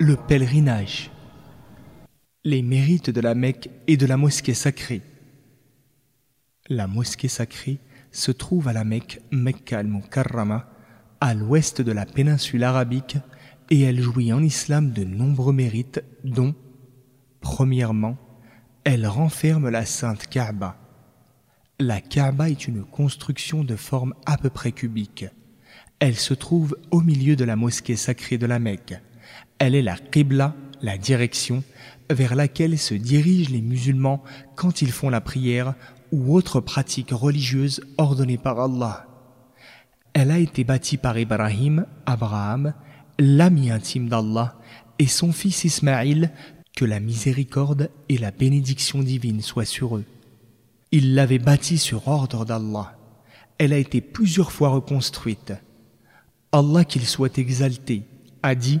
le pèlerinage. Les mérites de la Mecque et de la mosquée sacrée. La mosquée sacrée se trouve à la Mecque, Mecca al-Mukarrama, à l'ouest de la péninsule arabique, et elle jouit en islam de nombreux mérites, dont, premièrement, elle renferme la sainte Kaaba. La Kaaba est une construction de forme à peu près cubique. Elle se trouve au milieu de la mosquée sacrée de la Mecque. Elle est la Qibla, la direction vers laquelle se dirigent les musulmans quand ils font la prière ou autre pratique religieuse ordonnée par Allah. Elle a été bâtie par Ibrahim, Abraham, l'ami intime d'Allah, et son fils Ismaïl, que la miséricorde et la bénédiction divine soient sur eux. Il l'avait bâtie sur ordre d'Allah. Elle a été plusieurs fois reconstruite. Allah qu'il soit exalté a dit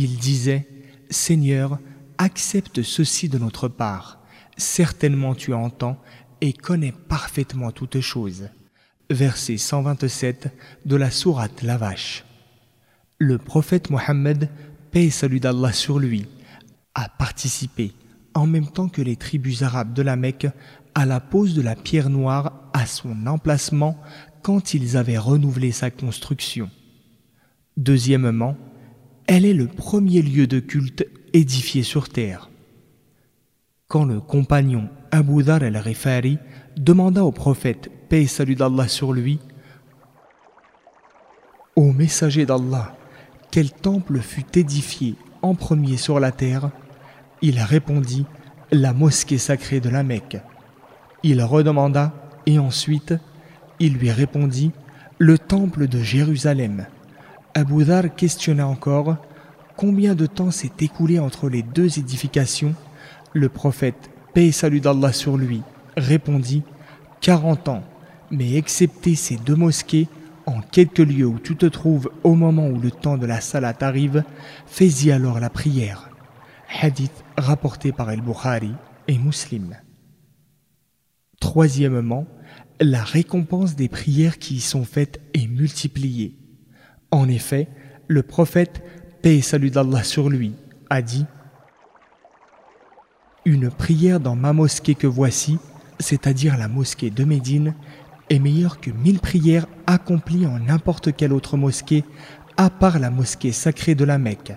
il disait Seigneur, accepte ceci de notre part. Certainement tu entends et connais parfaitement toutes choses. Verset 127 de la sourate La Vache. Le prophète Mohammed, paix et salut d'Allah sur lui, a participé, en même temps que les tribus arabes de la Mecque, à la pose de la pierre noire à son emplacement quand ils avaient renouvelé sa construction. Deuxièmement, elle est le premier lieu de culte édifié sur terre. Quand le compagnon Abu Dhar al-Rifari demanda au prophète, paix et salut d'Allah sur lui, Ô messager d'Allah, quel temple fut édifié en premier sur la terre? Il répondit, la mosquée sacrée de la Mecque. Il redemanda, et ensuite, il lui répondit, le temple de Jérusalem. Abu Dhar questionna encore combien de temps s'est écoulé entre les deux édifications. Le prophète, paix et salut d'Allah sur lui, répondit Quarante ans, mais excepté ces deux mosquées, en quelque lieu où tu te trouves au moment où le temps de la salat arrive, fais-y alors la prière. Hadith rapporté par El-Bukhari et Muslim. Troisièmement, la récompense des prières qui y sont faites est multipliée. En effet, le prophète, paix et salut d'Allah sur lui, a dit Une prière dans ma mosquée que voici, c'est-à-dire la mosquée de Médine, est meilleure que mille prières accomplies en n'importe quelle autre mosquée, à part la mosquée sacrée de la Mecque.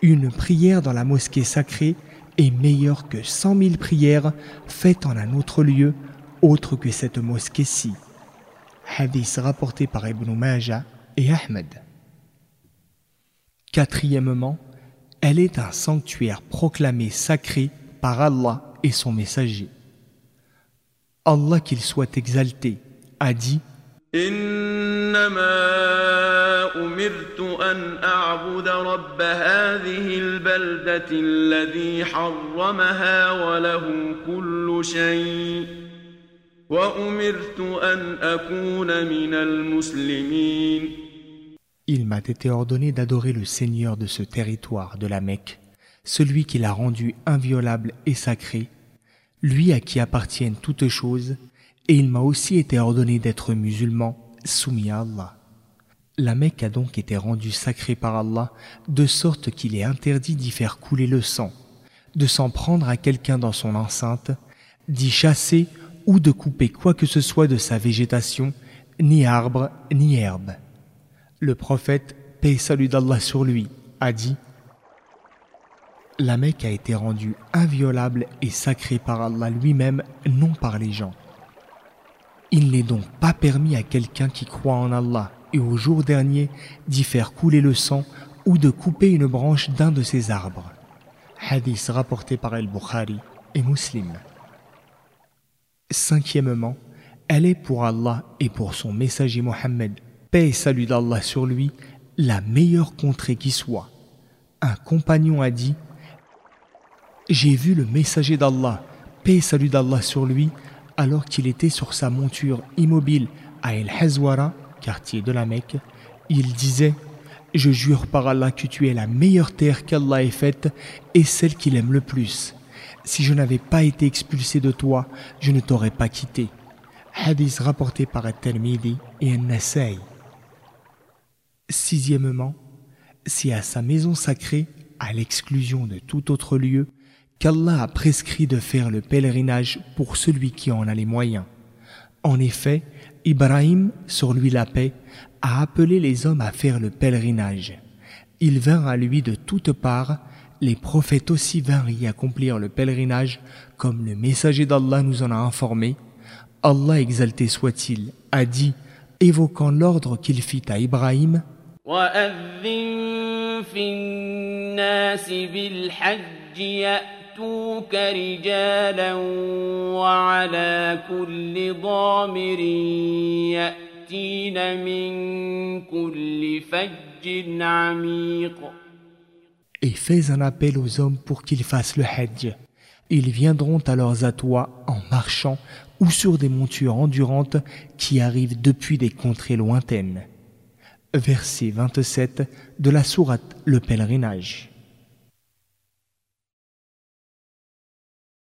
Une prière dans la mosquée sacrée est meilleure que cent mille prières faites en un autre lieu, autre que cette mosquée-ci. Hadith rapporté par Ibn Majah et Ahmed. Quatrièmement, elle est un sanctuaire proclamé sacré par Allah et son messager. Allah qu'il soit exalté a dit il m'a été ordonné d'adorer le Seigneur de ce territoire de la Mecque, celui qui l'a rendu inviolable et sacré, lui à qui appartiennent toutes choses, et il m'a aussi été ordonné d'être musulman, soumis à Allah. La Mecque a donc été rendue sacrée par Allah, de sorte qu'il est interdit d'y faire couler le sang, de s'en prendre à quelqu'un dans son enceinte, d'y chasser ou de couper quoi que ce soit de sa végétation, ni arbre, ni herbe. Le prophète, paix salut d'Allah sur lui, a dit La Mecque a été rendue inviolable et sacrée par Allah lui-même, non par les gens. Il n'est donc pas permis à quelqu'un qui croit en Allah et au jour dernier d'y faire couler le sang ou de couper une branche d'un de ses arbres. Hadith rapporté par El-Bukhari et Muslim. Cinquièmement, elle est pour Allah et pour son messager Mohammed paix et salut d'Allah sur lui, la meilleure contrée qui soit. un compagnon a dit J'ai vu le messager d'Allah, paix et salut d'Allah sur lui, alors qu'il était sur sa monture immobile à El Hazwara, quartier de la Mecque. Il disait Je jure par Allah que tu es la meilleure terre qu'Allah ait faite et celle qu'il aime le plus. Si je n'avais pas été expulsé de toi, je ne t'aurais pas quitté. Hadith rapporté par At-Tirmidhi et An-Nasai. Sixièmement, c'est à sa maison sacrée, à l'exclusion de tout autre lieu, qu'Allah a prescrit de faire le pèlerinage pour celui qui en a les moyens. En effet, Ibrahim, sur lui la paix, a appelé les hommes à faire le pèlerinage. Ils vinrent à lui de toutes parts, les prophètes aussi vinrent y accomplir le pèlerinage, comme le messager d'Allah nous en a informé. Allah exalté soit-il, a dit, évoquant l'ordre qu'il fit à Ibrahim, et fais un appel aux hommes pour qu'ils fassent le hajj. Ils viendront alors à toi en marchant ou sur des montures endurantes qui arrivent depuis des contrées lointaines. Verset 27 de la sourate Le pèlerinage.